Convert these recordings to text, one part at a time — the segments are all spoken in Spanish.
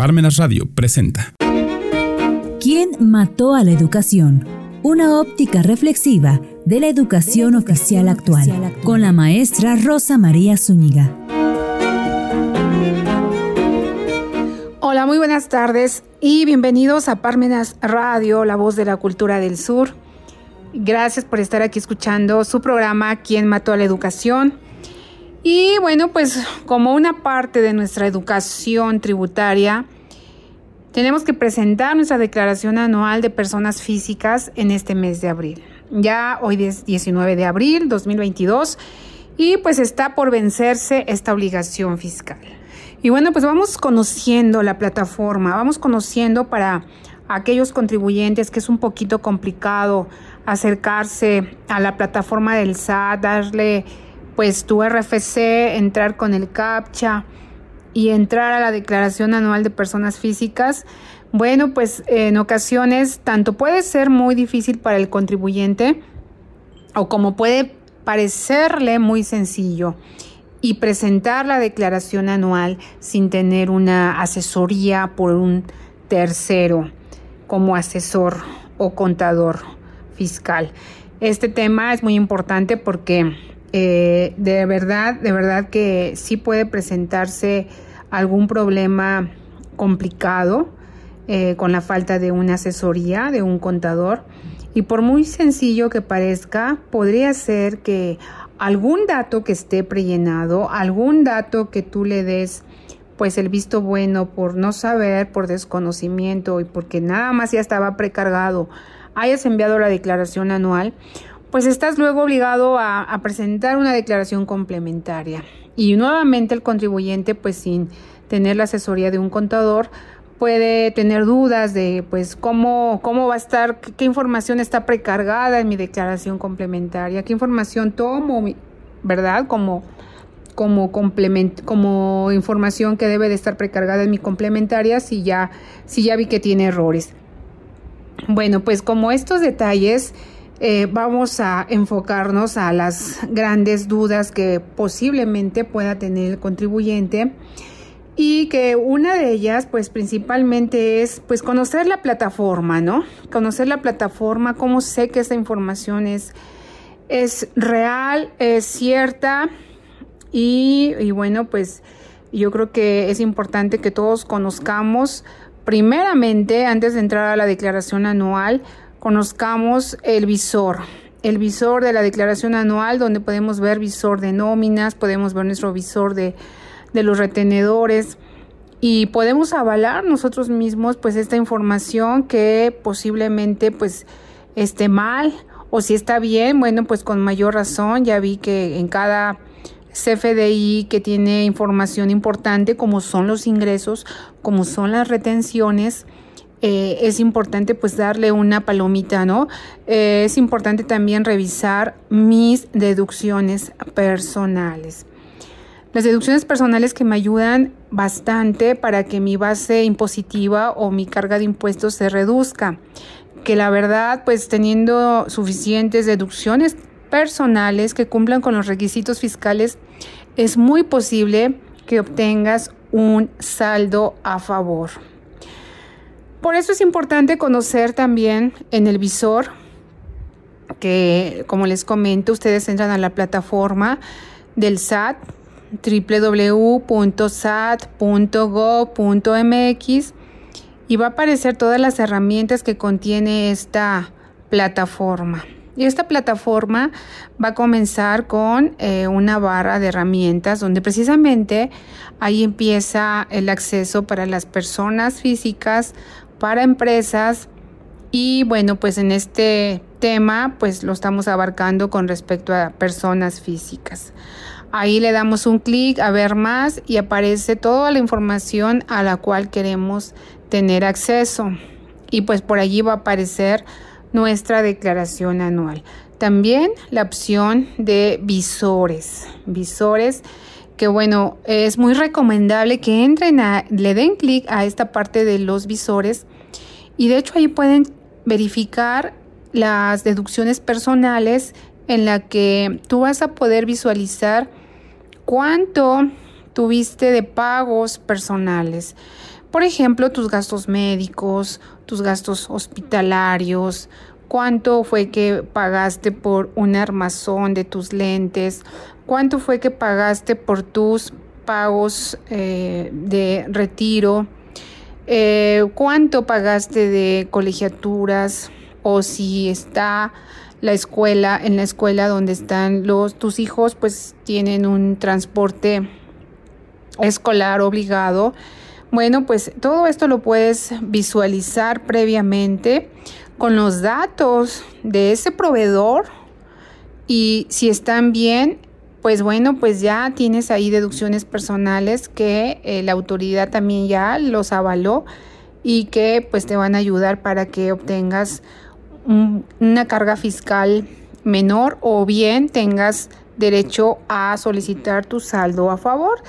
Parmenas Radio presenta. ¿Quién mató a la educación? Una óptica reflexiva de la educación oficial actual, con la maestra Rosa María Zúñiga. Hola, muy buenas tardes y bienvenidos a Parmenas Radio, la voz de la cultura del sur. Gracias por estar aquí escuchando su programa ¿Quién mató a la educación? Y bueno, pues como una parte de nuestra educación tributaria, tenemos que presentar nuestra declaración anual de personas físicas en este mes de abril. Ya hoy es 19 de abril 2022 y pues está por vencerse esta obligación fiscal. Y bueno, pues vamos conociendo la plataforma, vamos conociendo para aquellos contribuyentes que es un poquito complicado acercarse a la plataforma del SAT, darle pues tu RFC, entrar con el CAPTCHA y entrar a la declaración anual de personas físicas, bueno, pues en ocasiones tanto puede ser muy difícil para el contribuyente o como puede parecerle muy sencillo y presentar la declaración anual sin tener una asesoría por un tercero como asesor o contador fiscal. Este tema es muy importante porque eh, de verdad, de verdad que sí puede presentarse algún problema complicado eh, con la falta de una asesoría de un contador. Y por muy sencillo que parezca, podría ser que algún dato que esté prellenado, algún dato que tú le des pues el visto bueno por no saber, por desconocimiento y porque nada más ya estaba precargado, hayas enviado la declaración anual, pues estás luego obligado a, presentar una declaración complementaria. Y nuevamente el contribuyente, pues sin tener la asesoría de un contador, puede tener dudas de pues cómo, cómo va a estar, qué, información está precargada en mi declaración complementaria, qué información tomo, ¿verdad? Como, como, complement, como información que debe de estar precargada en mi complementaria si ya, si ya vi que tiene errores. Bueno, pues como estos detalles eh, vamos a enfocarnos a las grandes dudas que posiblemente pueda tener el contribuyente y que una de ellas pues principalmente es pues conocer la plataforma, ¿no? Conocer la plataforma, cómo sé que esta información es, es real, es cierta y, y bueno pues yo creo que es importante que todos conozcamos primeramente antes de entrar a la declaración anual conozcamos el visor, el visor de la declaración anual donde podemos ver visor de nóminas, podemos ver nuestro visor de, de los retenedores y podemos avalar nosotros mismos pues esta información que posiblemente pues esté mal o si está bien, bueno pues con mayor razón, ya vi que en cada CFDI que tiene información importante como son los ingresos, como son las retenciones, eh, es importante pues darle una palomita, ¿no? Eh, es importante también revisar mis deducciones personales. Las deducciones personales que me ayudan bastante para que mi base impositiva o mi carga de impuestos se reduzca. Que la verdad, pues teniendo suficientes deducciones personales que cumplan con los requisitos fiscales, es muy posible que obtengas un saldo a favor. Por eso es importante conocer también en el visor que, como les comento, ustedes entran a la plataforma del SAT www.sat.gov.mx y va a aparecer todas las herramientas que contiene esta plataforma. Y esta plataforma va a comenzar con eh, una barra de herramientas donde precisamente ahí empieza el acceso para las personas físicas para empresas y bueno, pues en este tema pues lo estamos abarcando con respecto a personas físicas. Ahí le damos un clic a ver más y aparece toda la información a la cual queremos tener acceso. Y pues por allí va a aparecer nuestra declaración anual. También la opción de visores. Visores que bueno, es muy recomendable que entren a, le den clic a esta parte de los visores y de hecho ahí pueden verificar las deducciones personales en la que tú vas a poder visualizar cuánto tuviste de pagos personales. Por ejemplo, tus gastos médicos, tus gastos hospitalarios, cuánto fue que pagaste por un armazón de tus lentes, cuánto fue que pagaste por tus pagos eh, de retiro, eh, cuánto pagaste de colegiaturas o si está la escuela, en la escuela donde están los tus hijos, pues tienen un transporte escolar obligado. Bueno, pues todo esto lo puedes visualizar previamente con los datos de ese proveedor y si están bien, pues bueno, pues ya tienes ahí deducciones personales que eh, la autoridad también ya los avaló y que pues te van a ayudar para que obtengas una carga fiscal menor o bien tengas derecho a solicitar tu saldo a favor.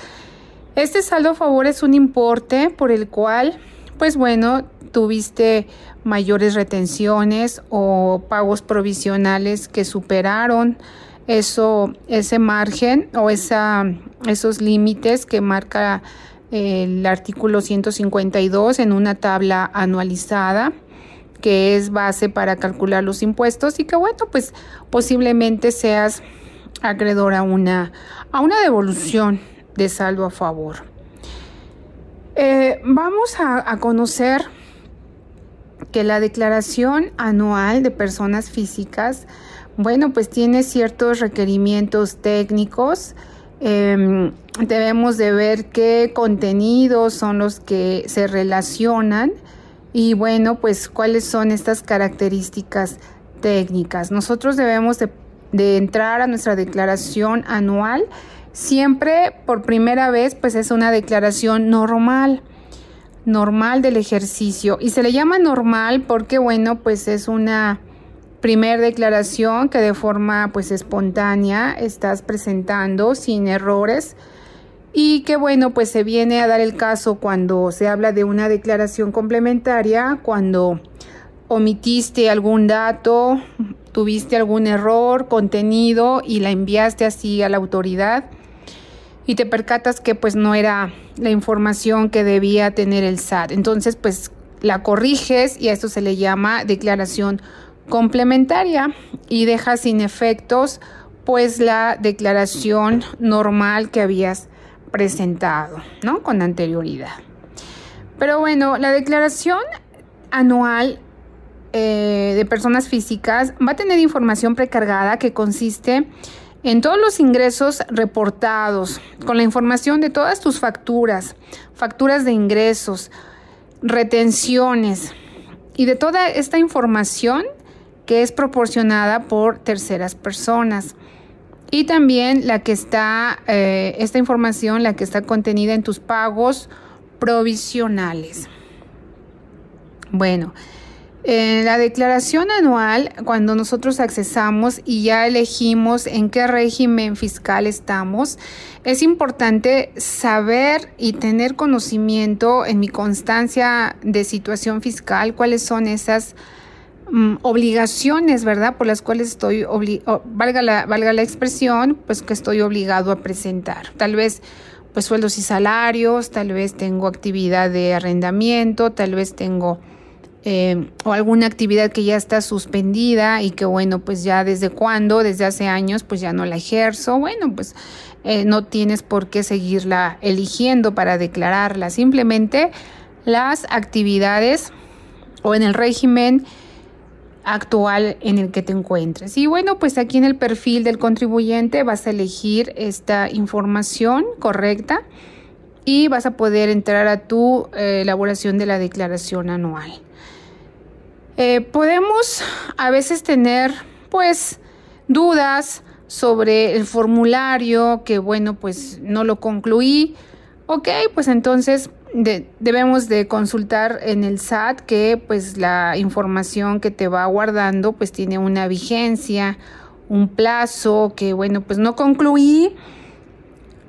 Este saldo a favor es un importe por el cual, pues bueno, tuviste mayores retenciones o pagos provisionales que superaron eso, ese margen o esa, esos límites que marca el artículo 152 en una tabla anualizada que es base para calcular los impuestos y que bueno, pues posiblemente seas acreedor a una, a una devolución de saldo a favor. Eh, vamos a conocer que la declaración anual de personas físicas bueno, pues tiene ciertos requerimientos técnicos. Em, debemos de ver qué contenidos son los que se relacionan y bueno, pues cuáles son estas características técnicas. Nosotros debemos de, de entrar a nuestra declaración anual. Siempre por primera vez, pues es una declaración normal normal del ejercicio. Y se le llama normal porque bueno pues es una primer declaración que de forma pues espontánea estás presentando sin errores. Y que bueno pues se viene a dar el caso cuando se habla de una declaración complementaria cuando omitiste algún dato tuviste algún error contenido y la enviaste así a la autoridad y te percatas que pues no era la información que debía tener el SAT entonces pues la corriges y a esto se le llama declaración complementaria y deja sin efectos pues la declaración normal que habías presentado, ¿no? Con anterioridad. Pero bueno, la declaración anual eh, de personas físicas va a tener información precargada que consiste todos los ingresos reportados, con la información de todas tus facturas, facturas de ingresos, retenciones y de toda esta información que es proporcionada por terceras personas. Y también la que está, eh, esta información, la que está contenida en tus pagos provisionales. Bueno, en la declaración anual, cuando nosotros accesamos y ya elegimos en qué régimen fiscal estamos, es importante saber y tener conocimiento en mi constancia de situación fiscal, cuáles son esas Mm, obligaciones, ¿verdad? Por las cuales estoy, valga, la, valga la expresión, pues que estoy obligado a presentar. Tal vez pues sueldos y salarios, tal vez tengo actividad de arrendamiento, tal vez tengo eh, o alguna actividad que ya está suspendida y que bueno, pues ya desde cuándo, desde hace años, pues ya no la ejerzo. Bueno, pues eh, no tienes por qué seguirla eligiendo para declararla. Simplemente las actividades o en el régimen actual en el que te encuentres. Y bueno, pues aquí en el perfil del contribuyente vas a elegir esta información correcta y vas a poder entrar a tu eh, elaboración de la declaración anual. Eh, podemos a veces tener pues dudas sobre el formulario que bueno pues no lo concluí. Ok, pues entonces debemos de consultar en el SAT que pues la información que te va guardando pues tiene una vigencia, un plazo que bueno pues no concluí,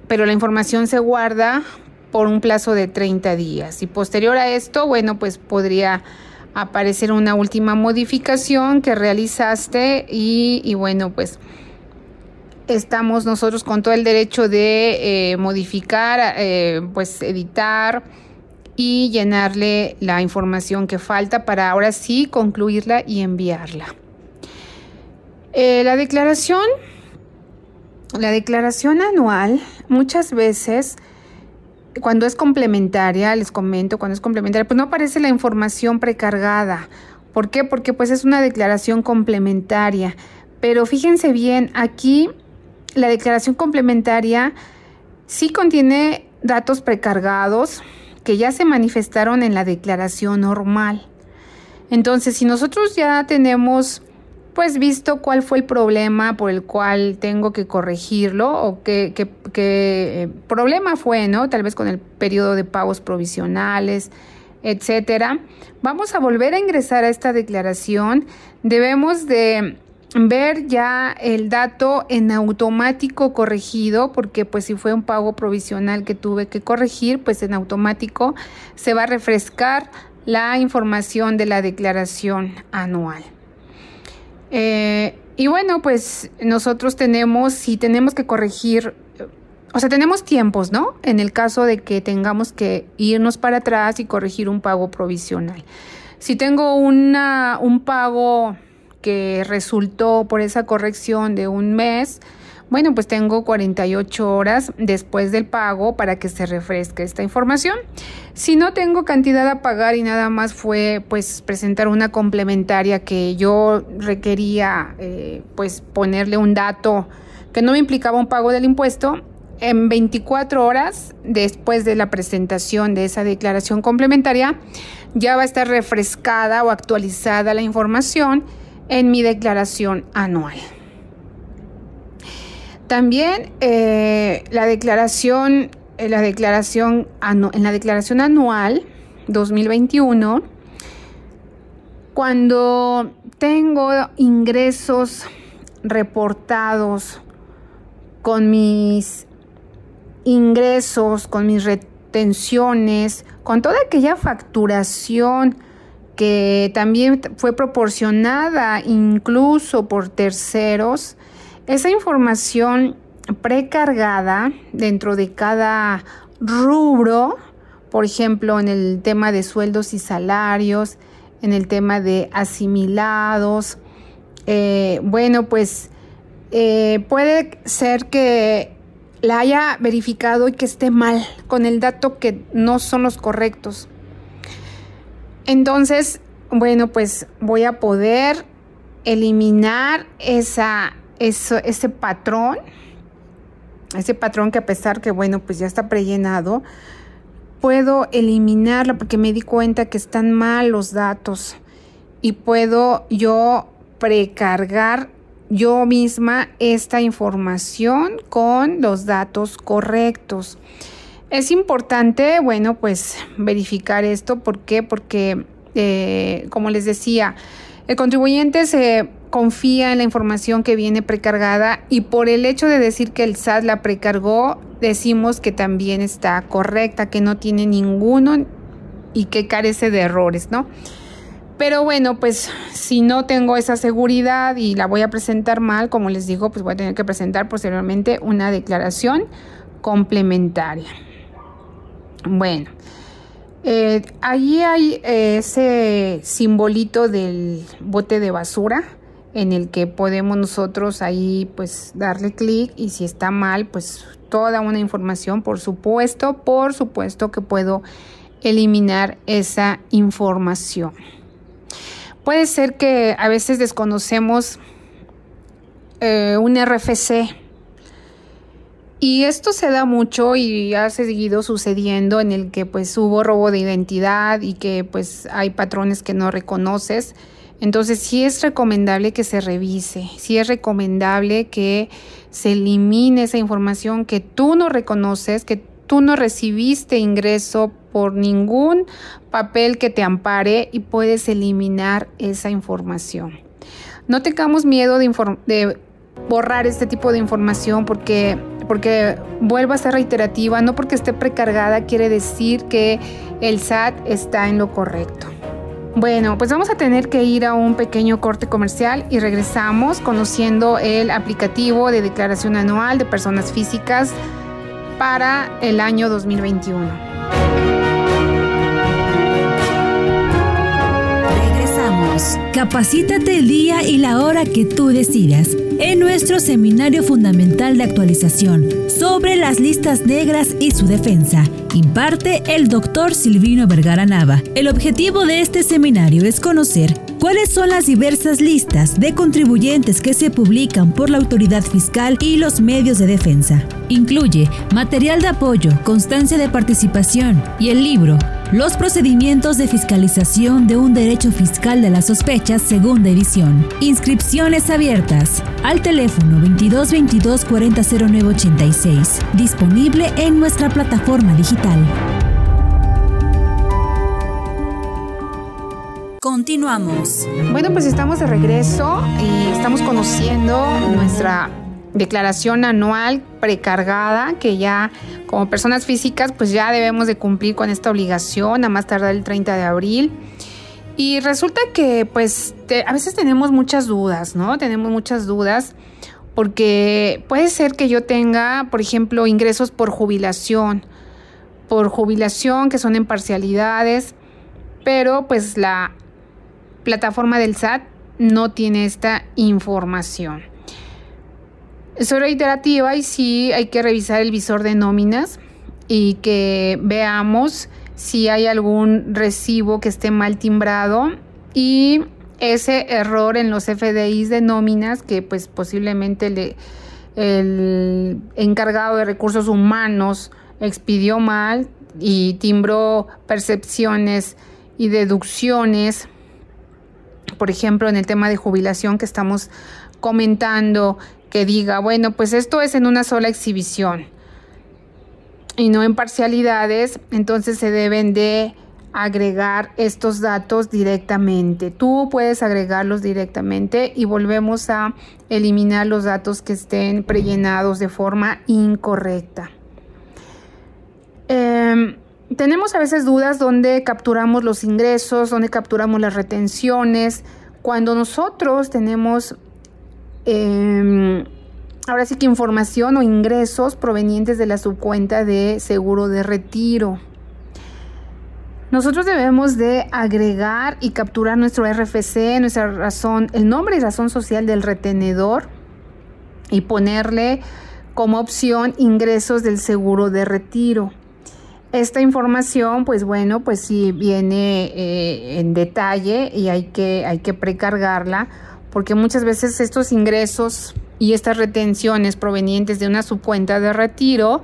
pero la información se guarda por un plazo de 30 días y posterior a esto bueno pues podría aparecer una última modificación que realizaste y, y bueno pues estamos nosotros con todo el derecho de eh, modificar, eh, pues editar y llenarle la información que falta para ahora sí concluirla y enviarla. Eh, la declaración, la declaración anual, muchas veces cuando es complementaria, les comento, cuando es complementaria, pues no aparece la información precargada. ¿Por qué? Porque pues es una declaración complementaria. Pero fíjense bien, aquí la declaración complementaria sí contiene datos precargados que ya se manifestaron en la declaración normal. Entonces, si nosotros ya tenemos pues visto cuál fue el problema por el cual tengo que corregirlo o qué, eh, problema fue, ¿no? Tal vez con el periodo de pagos provisionales, etcétera. Vamos a volver a ingresar a esta declaración. Debemos de ver ya el dato en automático corregido, porque pues si fue un pago provisional que tuve que corregir, pues en automático se va a refrescar la información de la declaración anual. Eh, y bueno, pues nosotros tenemos, si tenemos que corregir, o sea, tenemos tiempos, ¿no? En el caso de que tengamos que irnos para atrás y corregir un pago provisional. Si tengo una, un pago que resultó por esa corrección de un mes, bueno, pues tengo 48 horas después del pago para que se refresque esta información. Si no tengo cantidad a pagar y nada más fue pues presentar una complementaria que yo requería eh, pues ponerle un dato que no me implicaba un pago del impuesto, en 24 horas después de la presentación de esa declaración complementaria ya va a estar refrescada o actualizada la información en mi declaración anual. También eh, la declaración, eh, la declaración en la declaración anual 2021, cuando tengo ingresos reportados con mis ingresos, con mis retenciones, con toda aquella facturación que también fue proporcionada incluso por terceros, esa información precargada dentro de cada rubro, por ejemplo, en el tema de sueldos y salarios, en el tema de asimilados, eh, bueno, pues eh, puede ser que la haya verificado y que esté mal con el dato que no son los correctos. Entonces, bueno, pues voy a poder eliminar esa ese patrón, ese patrón que a pesar que, bueno, pues ya está prellenado, puedo eliminarlo porque me di cuenta que están mal los datos y puedo yo precargar yo misma esta información con los datos correctos. Es importante, bueno, pues verificar esto. ¿Por qué? Porque, eh, como les decía, el contribuyente se confía en la información que viene precargada y por el hecho de decir que el SAT la precargó, decimos que también está correcta, que no tiene ninguno y que carece de errores, ¿no? Pero bueno, pues si no tengo esa seguridad y la voy a presentar mal, como les digo, pues voy a tener que presentar posteriormente una declaración complementaria. Bueno, eh, allí hay ese simbolito del bote de basura en el que podemos nosotros ahí pues darle clic y si está mal pues toda una información por supuesto por supuesto que puedo eliminar esa información. Puede ser que a veces desconocemos eh, un RFC y esto se da mucho y ha seguido sucediendo en el que pues hubo robo de identidad y que pues hay patrones que no reconoces entonces sí es recomendable que se revise, sí es recomendable que se elimine esa información que tú no reconoces, que tú no recibiste ingreso por ningún papel que te ampare y puedes eliminar esa información. No tengamos miedo de, borrar este tipo de información porque, porque vuelvo a ser reiterativa, no porque esté precargada quiere decir que el SAT está en lo correcto. Bueno, pues vamos a tener que ir a un pequeño corte comercial y regresamos conociendo el aplicativo de declaración anual de personas físicas para el año 2021. Regresamos. Capacítate el día y la hora que tú decidas en nuestro Seminario Fundamental de Actualización sobre las listas negras y su defensa. Imparte el doctor Silvino Vergara Nava. El objetivo de este seminario es conocer cuáles son las diversas listas de contribuyentes que se publican por la autoridad fiscal y los medios de defensa. Incluye material de apoyo, constancia de participación y el libro Los procedimientos de fiscalización de un derecho fiscal de las sospechas, segunda edición. Inscripciones abiertas al teléfono 22 22 40 86, disponible en nuestra plataforma digital. Continuamos. Bueno, pues estamos de regreso y estamos conociendo nuestra declaración anual precargada que ya como personas físicas pues ya debemos de cumplir con esta obligación a más tardar el 30 de abril. Y resulta que pues a veces tenemos muchas dudas, ¿no? Tenemos muchas dudas porque puede ser que yo tenga, por ejemplo, ingresos por jubilación, por jubilación que son en parcialidades, pero pues la plataforma del SAT no tiene esta información. Es reiterativa y sí hay que revisar el visor de nóminas y que veamos si hay algún recibo que esté mal timbrado y ese error en los FDIs de nóminas que pues posiblemente le, el encargado de recursos humanos expidió mal y timbró percepciones y deducciones por ejemplo, en el tema de jubilación que estamos comentando, que diga, bueno, pues esto es en una sola exhibición y no en parcialidades, entonces se deben de agregar estos datos directamente. Tú puedes agregarlos directamente y volvemos a eliminar los datos que estén prellenados de forma incorrecta. Em, tenemos a veces dudas donde capturamos los ingresos, donde capturamos las retenciones. Cuando nosotros tenemos em, ahora sí que información o ingresos provenientes de la subcuenta de seguro de retiro. Nosotros debemos de agregar y capturar nuestro RFC, nuestra razón, el nombre y razón social del retenedor y ponerle como opción ingresos del seguro de retiro. Esta información, pues bueno, pues sí viene eh, en detalle y hay que, hay que precargarla porque muchas veces estos ingresos y estas retenciones provenientes de una subcuenta de retiro,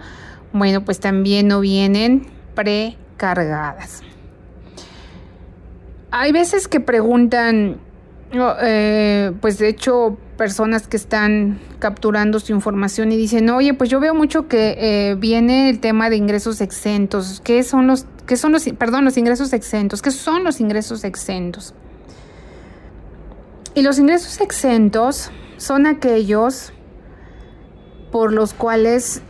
bueno, pues también no vienen precargadas. Hay veces que preguntan, eh, pues de hecho personas que están capturando su información y dicen, oye, pues yo veo mucho que eh, viene el tema de ingresos exentos. ¿Qué son los, qué son los, perdón, los ingresos exentos? ¿Qué son los ingresos exentos? Y los ingresos exentos son aquellos por los cuales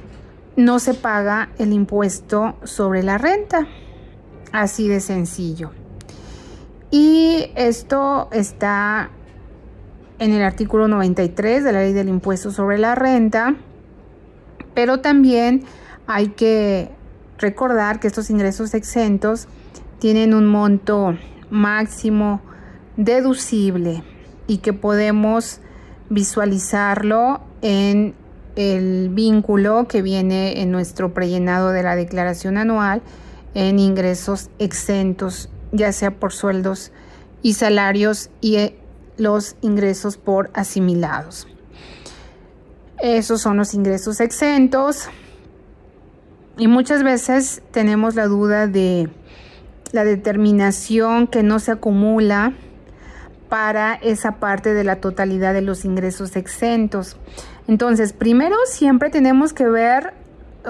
no se paga el impuesto sobre la renta. Así de sencillo. Y esto está en el artículo 93 de la ley del impuesto sobre la renta, pero también hay que recordar que estos ingresos exentos tienen un monto máximo deducible y que podemos visualizarlo en el vínculo que viene en nuestro prellenado de la declaración anual en ingresos exentos, ya sea por sueldos y salarios y los ingresos por asimilados. Esos son los ingresos exentos. Y muchas veces tenemos la duda de la determinación que no se acumula para esa parte de la totalidad de los ingresos exentos. Entonces, primero siempre tenemos que ver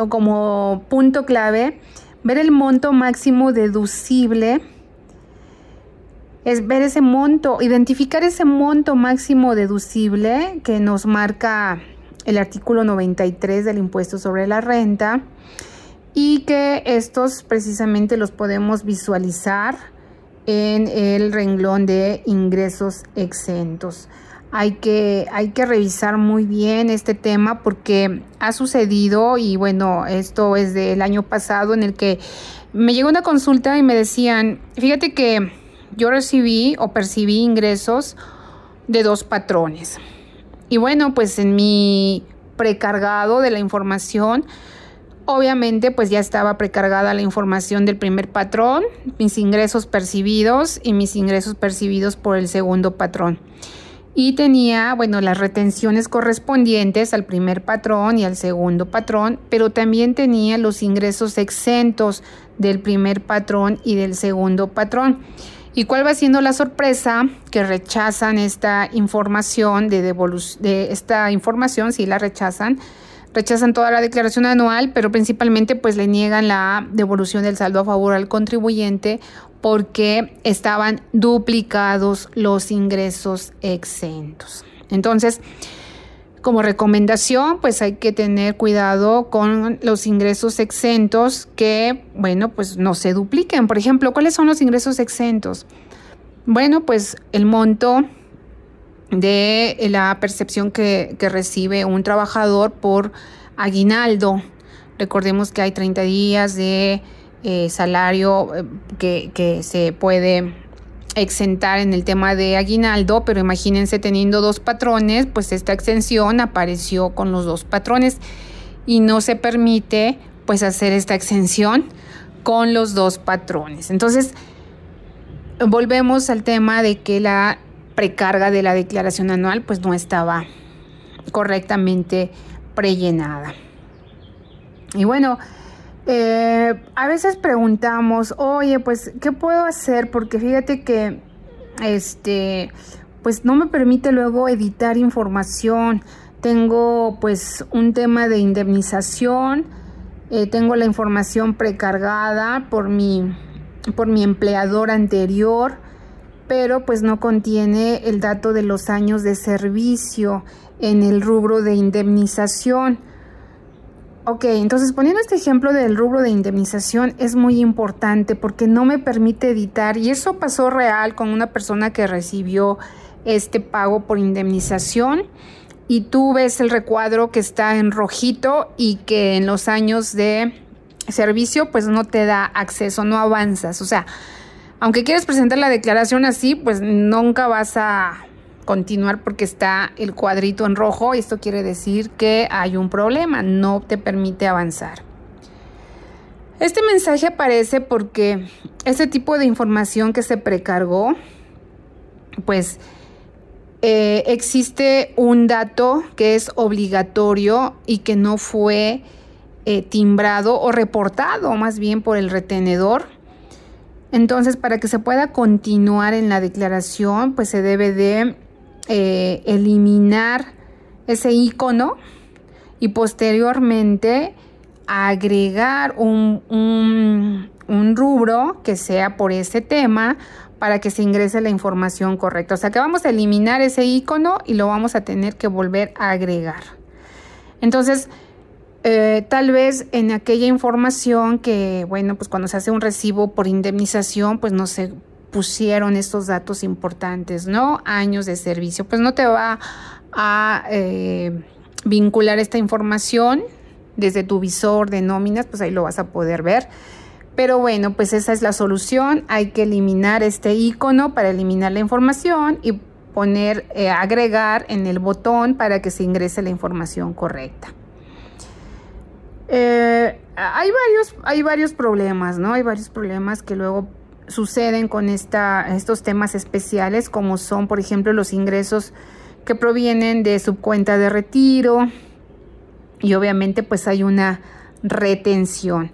como punto clave, ver el monto máximo deducible es ver ese monto, identificar ese monto máximo deducible que nos marca el artículo 93 del impuesto sobre la renta y que estos precisamente los podemos visualizar en el renglón de ingresos exentos. Hay que, hay que revisar muy bien este tema porque ha sucedido y bueno, esto es del año pasado en el que me llegó una consulta y me decían, fíjate que yo recibí o percibí ingresos de dos patrones. Y bueno, pues en mi precargado de la información, obviamente pues ya estaba precargada la información del primer patrón, mis ingresos percibidos y mis ingresos percibidos por el segundo patrón. Y tenía, bueno, las retenciones correspondientes al primer patrón y al segundo patrón, pero también tenía los ingresos exentos del primer patrón y del segundo patrón. ¿Y cuál va siendo la sorpresa? Que rechazan esta información de devolución, de esta información, sí la rechazan, rechazan toda la declaración anual, pero principalmente pues le niegan la devolución del saldo a favor al contribuyente porque estaban duplicados los ingresos exentos. Entonces, como recomendación, pues hay que tener cuidado con los ingresos exentos que, bueno, pues no se dupliquen. Por ejemplo, ¿cuáles son los ingresos exentos? Bueno, pues el monto de la percepción que, recibe un trabajador por aguinaldo. Recordemos que hay 30 días de eh, salario eh, que, que se puede exentar en el tema de aguinaldo, pero imagínense teniendo dos patrones, pues esta exención apareció con los dos patrones y no se permite pues hacer esta exención con los dos patrones. Entonces, volvemos al tema de que la precarga de la declaración anual pues no estaba correctamente prellenada. Y bueno, eh, a veces preguntamos, oye, pues, ¿qué puedo hacer? Porque fíjate que, este, pues no me permite luego editar información. Tengo pues un tema de indemnización, eh, tengo la información precargada por mi, por mi empleador anterior, pero pues no contiene el dato de los años de servicio en el rubro de indemnización. Ok, entonces poniendo este ejemplo del rubro de indemnización es muy importante porque no me permite editar y eso pasó real con una persona que recibió este pago por indemnización y tú ves el recuadro que está en rojito y que en los años de servicio pues no te da acceso, no avanzas. O sea, aunque quieres presentar la declaración así, pues nunca vas a continuar porque está el cuadrito en rojo esto quiere decir que hay un problema, no te permite avanzar. Este mensaje aparece porque ese tipo de información que se precargó, pues eh, existe un dato que es obligatorio y que no fue eh, timbrado o reportado más bien por el retenedor. Entonces, para que se pueda continuar en la declaración, pues se debe de eh, eliminar ese icono y posteriormente agregar un, un, rubro que sea por ese tema para que se ingrese la información correcta. O sea que vamos a eliminar ese icono y lo vamos a tener que volver a agregar. Entonces, eh, tal vez en aquella información que, bueno, pues cuando se hace un recibo por indemnización, pues no se pusieron estos datos importantes, ¿no? Años de servicio, pues no te va a eh, vincular esta información desde tu visor de nóminas, pues ahí lo vas a poder ver. Pero bueno, pues esa es la solución. Hay que eliminar este icono para eliminar la información y poner, eh, agregar en el botón para que se ingrese la información correcta. Eh, hay, varios, hay varios problemas, ¿no? Hay varios problemas que luego suceden con esta, estos temas especiales, como son, por ejemplo, los ingresos que provienen de subcuenta de retiro y obviamente pues hay una retención.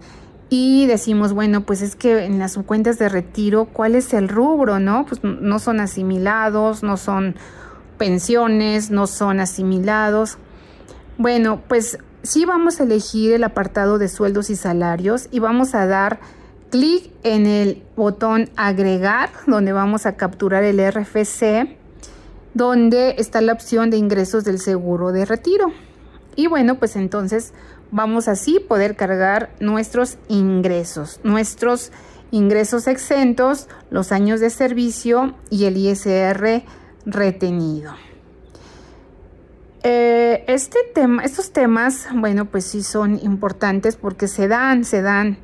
Y decimos, bueno, pues es que en las subcuentas de retiro, ¿cuál es el rubro, no? Pues no son asimilados, no son pensiones, no son asimilados. Bueno, pues sí vamos a elegir el apartado de sueldos y salarios y vamos a dar clic en el botón agregar, donde vamos a capturar el RFC, donde está la opción de ingresos del seguro de retiro. Y bueno, pues entonces vamos así poder cargar nuestros ingresos, nuestros ingresos exentos, los años de servicio y el ISR retenido. Eh, este tema, estos temas, bueno, pues sí son importantes porque se dan, se dan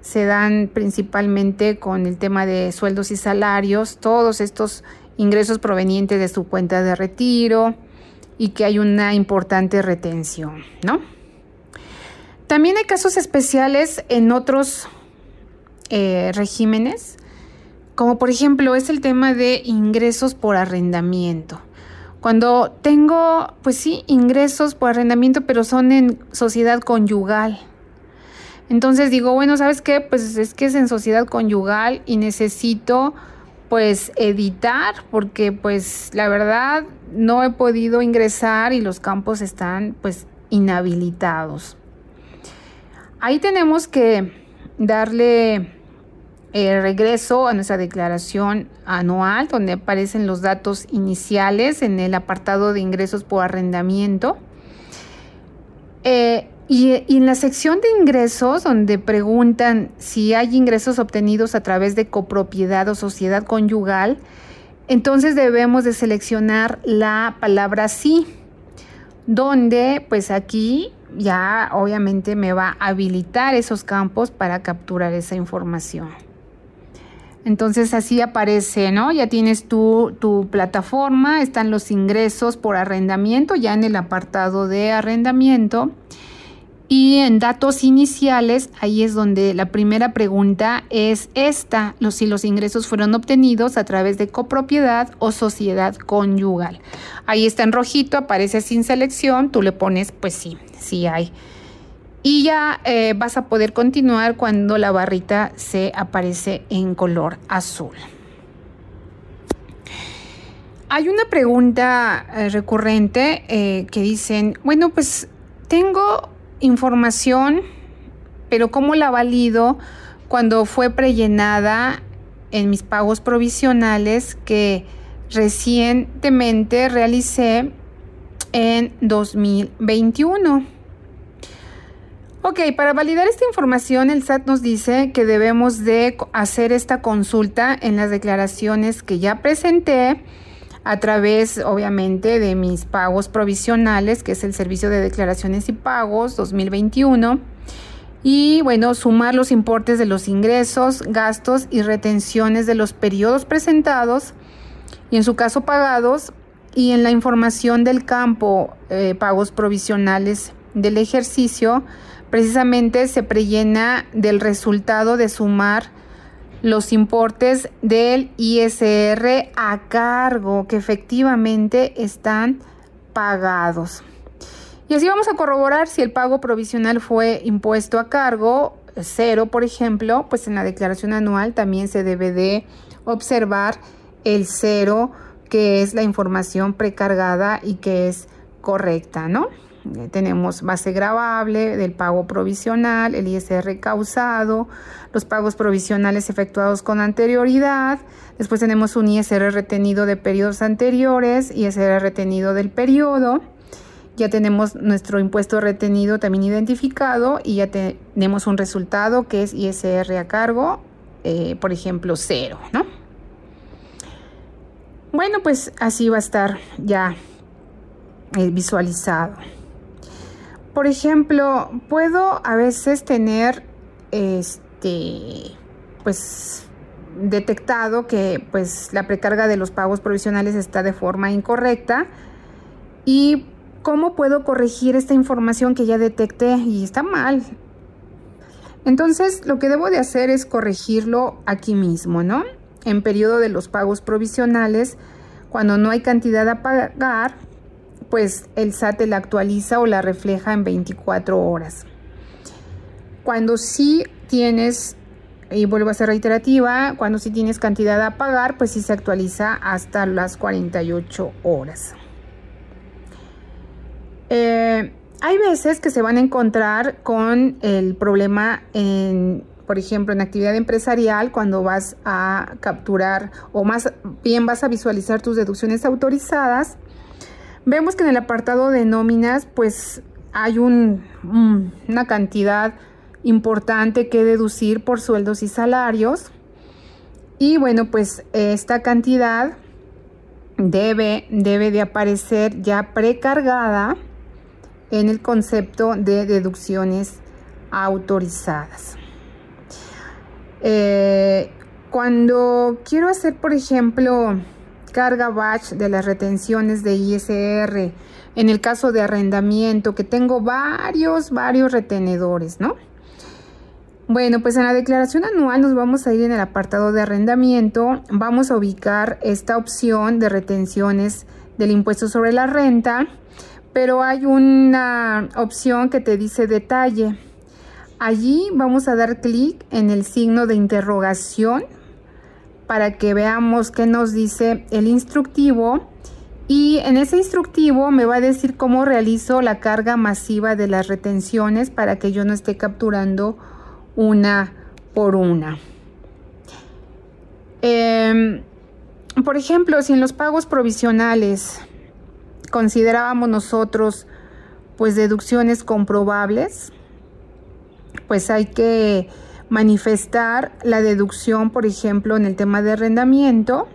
se dan principalmente con el tema de sueldos y salarios, todos estos ingresos provenientes de su cuenta de retiro y que hay una importante retención, ¿no? También hay casos especiales en otros eh, regímenes, como por ejemplo es el tema de ingresos por arrendamiento. Cuando tengo, pues sí, ingresos por arrendamiento, pero son en sociedad conyugal, entonces digo, bueno, ¿sabes qué? Pues es que es en sociedad conyugal y necesito pues editar porque pues la verdad no he podido ingresar y los campos están pues inhabilitados. Ahí tenemos que darle eh, regreso a nuestra declaración anual donde aparecen los datos iniciales en el apartado de ingresos por arrendamiento. Eh, y, en la sección de ingresos, donde preguntan si hay ingresos obtenidos a través de copropiedad o sociedad conyugal, entonces debemos de seleccionar la palabra sí, donde pues aquí ya obviamente me va a habilitar esos campos para capturar esa información. Entonces así aparece, ¿no? Ya tienes tu, tu plataforma, están los ingresos por arrendamiento, ya en el apartado de arrendamiento. Y en datos iniciales, ahí es donde la primera pregunta es esta, los, si los ingresos fueron obtenidos a través de copropiedad o sociedad conyugal. Ahí está en rojito, aparece sin selección, tú le pones, pues sí, sí hay. Y ya eh, vas a poder continuar cuando la barrita se aparece en color azul. Hay una pregunta eh, recurrente eh, que dicen, bueno, pues tengo información, pero ¿cómo la valido cuando fue prellenada en mis pagos provisionales que recientemente realicé en 2021? Ok, para validar esta información el SAT nos dice que debemos de hacer esta consulta en las declaraciones que ya presenté a través, obviamente, de mis pagos provisionales, que es el Servicio de Declaraciones y Pagos 2021. Y bueno, sumar los importes de los ingresos, gastos y retenciones de los periodos presentados y en su caso pagados y en la información del campo eh, pagos provisionales del ejercicio, precisamente se prellena del resultado de sumar los importes del ISR a cargo que efectivamente están pagados. Y así vamos a corroborar si el pago provisional fue impuesto a cargo, cero por ejemplo, pues en la declaración anual también se debe de observar el cero que es la información precargada y que es correcta, ¿no? Eh, tenemos base grabable del pago provisional, el ISR causado, los pagos provisionales efectuados con anterioridad. Después tenemos un ISR retenido de periodos anteriores, ISR retenido del periodo. Ya tenemos nuestro impuesto retenido también identificado y ya tenemos un resultado que es ISR a cargo, eh, por ejemplo, cero, ¿no? Bueno, pues así va a estar ya eh, visualizado. Por ejemplo, puedo a veces tener este pues detectado que pues la precarga de los pagos provisionales está de forma incorrecta y cómo puedo corregir esta información que ya detecté y está mal. Entonces, lo que debo de hacer es corregirlo aquí mismo, ¿no? En periodo de los pagos provisionales, cuando no hay cantidad a pagar, pues el SAT la actualiza o la refleja en 24 horas. Cuando sí tienes, y vuelvo a ser reiterativa, cuando sí tienes cantidad a pagar, pues sí se actualiza hasta las 48 horas. Eh, hay veces que se van a encontrar con el problema en, por ejemplo, en actividad empresarial, cuando vas a capturar o más bien vas a visualizar tus deducciones autorizadas Vemos que en el apartado de nóminas, pues hay un, una cantidad importante que deducir por sueldos y salarios. Y bueno, pues esta cantidad debe, debe de aparecer ya precargada en el concepto de deducciones autorizadas. Eh, cuando quiero hacer, por ejemplo, carga batch de las retenciones de ISR, en el caso de arrendamiento, que tengo varios, varios retenedores, ¿no? Bueno, pues en la declaración anual nos vamos a ir en el apartado de arrendamiento, vamos a ubicar esta opción de retenciones del impuesto sobre la renta, pero hay una opción que te dice detalle. Allí vamos a dar clic en el signo de interrogación para que veamos qué nos dice el instructivo y en ese instructivo me va a decir cómo realizo la carga masiva de las retenciones para que yo no esté capturando una por una. Em, por ejemplo, si en los pagos provisionales considerábamos nosotros pues deducciones comprobables, pues hay que manifestar la deducción, por ejemplo, en el tema de arrendamiento,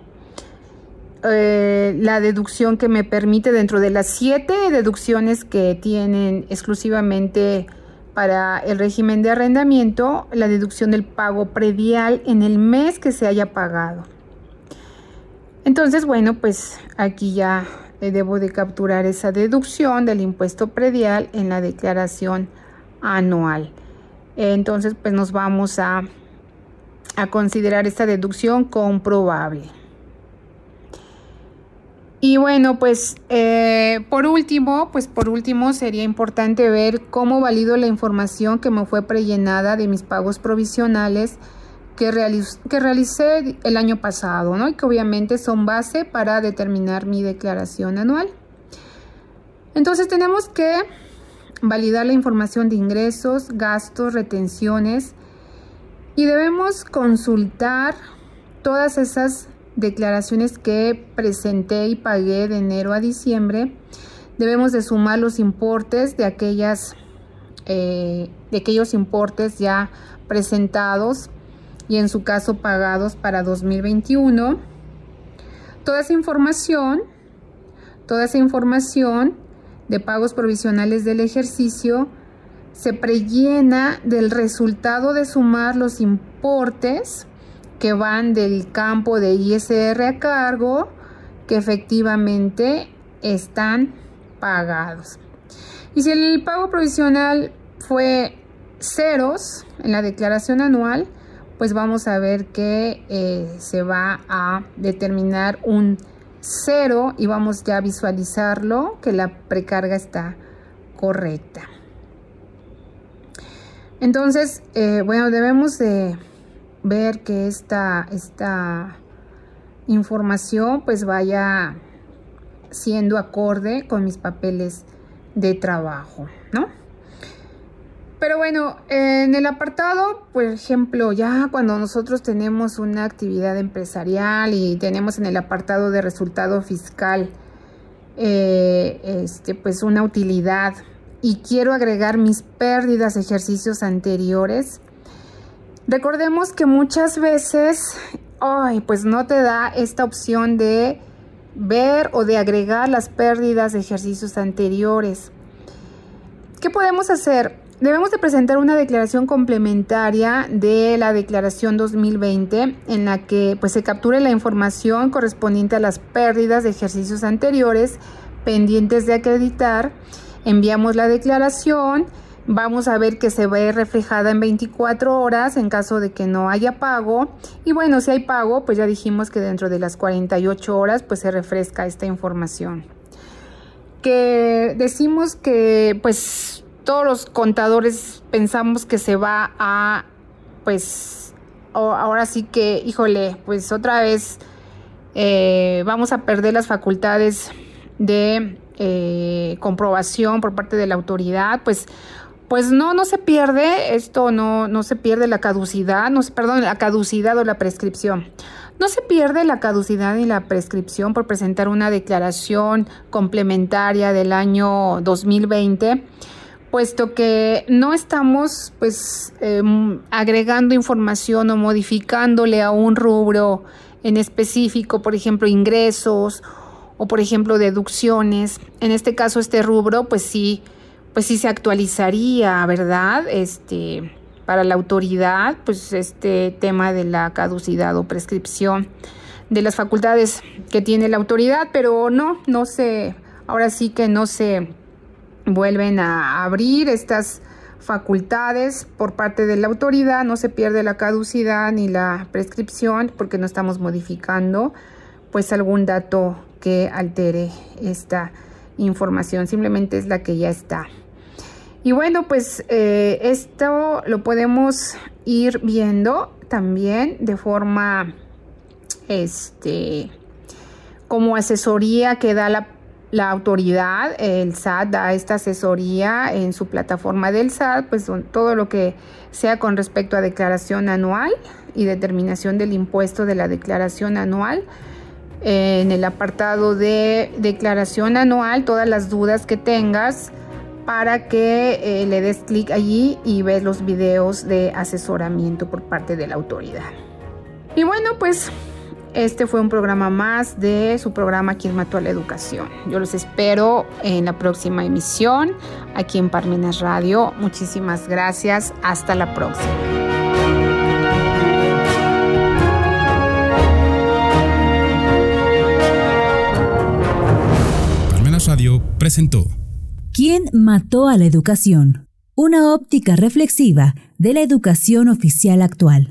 eh, la deducción que me permite dentro de las siete deducciones que tienen exclusivamente para el régimen de arrendamiento, la deducción del pago predial en el mes que se haya pagado. Entonces, bueno, pues aquí ya debo de capturar esa deducción del impuesto predial en la declaración anual. Entonces, pues nos vamos a, a considerar esta deducción comprobable. Y bueno, pues eh, por último, pues por último sería importante ver cómo valido la información que me fue prellenada de mis pagos provisionales que, que realicé el año pasado, ¿no? Y que obviamente son base para determinar mi declaración anual. Entonces tenemos que validar la información de ingresos, gastos, retenciones y debemos consultar todas esas declaraciones que presenté y pagué de enero a diciembre, debemos de sumar los importes de aquellas eh, de aquellos importes ya presentados y en su caso pagados para 2021. Toda esa información, toda esa información de pagos provisionales del ejercicio se prellena del resultado de sumar los importes que van del campo de ISR a cargo que efectivamente están pagados. Y si el pago provisional fue ceros en la declaración anual, pues vamos a ver que eh, se va a determinar un cero y vamos ya a visualizarlo que la precarga está correcta. Entonces, eh, bueno, debemos de ver que esta, esta información pues vaya siendo acorde con mis papeles de trabajo, ¿no? Pero bueno, en el apartado, por ejemplo, ya cuando nosotros tenemos una actividad empresarial y tenemos en el apartado de resultado fiscal, eh, este, pues una utilidad y quiero agregar mis pérdidas ejercicios anteriores, Recordemos que muchas veces, ay, pues no te da esta opción de ver o de agregar las pérdidas de ejercicios anteriores. ¿Qué podemos hacer? Debemos de presentar una declaración complementaria de la declaración 2020 en la que pues se capture la información correspondiente a las pérdidas de ejercicios anteriores pendientes de acreditar. Enviamos la declaración Vamos a ver que se ve reflejada en 24 horas en caso de que no haya pago. Y bueno, si hay pago, pues ya dijimos que dentro de las 48 horas pues se refresca esta información. Que decimos que pues todos los contadores pensamos que se va a pues ahora sí que, híjole, pues otra vez eh, vamos a perder las facultades de eh, comprobación por parte de la autoridad, pues pues no, no se pierde, esto no, no se pierde la caducidad, no se, perdón, la caducidad o la prescripción. No se pierde la caducidad y la prescripción por presentar una declaración complementaria del año 2020, puesto que no estamos pues em, agregando información o modificándole a un rubro en específico, por ejemplo, ingresos o por ejemplo deducciones. En este caso, este rubro, pues sí pues sí se actualizaría, ¿verdad? Este, para la autoridad, pues este tema de la caducidad o prescripción de las facultades que tiene la autoridad, pero no, no se, ahora sí que no se vuelven a abrir estas facultades por parte de la autoridad, no se pierde la caducidad ni la prescripción porque no estamos modificando pues algún dato que altere esta información, simplemente es la que ya está. Y bueno, pues eh, esto lo podemos ir viendo también de forma, este, como asesoría que da la, la, autoridad, el SAT da esta asesoría en su plataforma del SAT, pues todo lo que sea con respecto a declaración anual y determinación del impuesto de la declaración anual en el apartado de declaración anual todas las dudas que tengas para que eh, le des clic allí y ves los videos de asesoramiento por parte de la autoridad. Y bueno, pues este fue un programa más de su programa Quien mató a la educación. Yo los espero en la próxima emisión aquí en Parmenas Radio. Muchísimas gracias. Hasta la próxima. Radio presentó ¿Quién mató a la educación? Una óptica reflexiva de la educación oficial actual.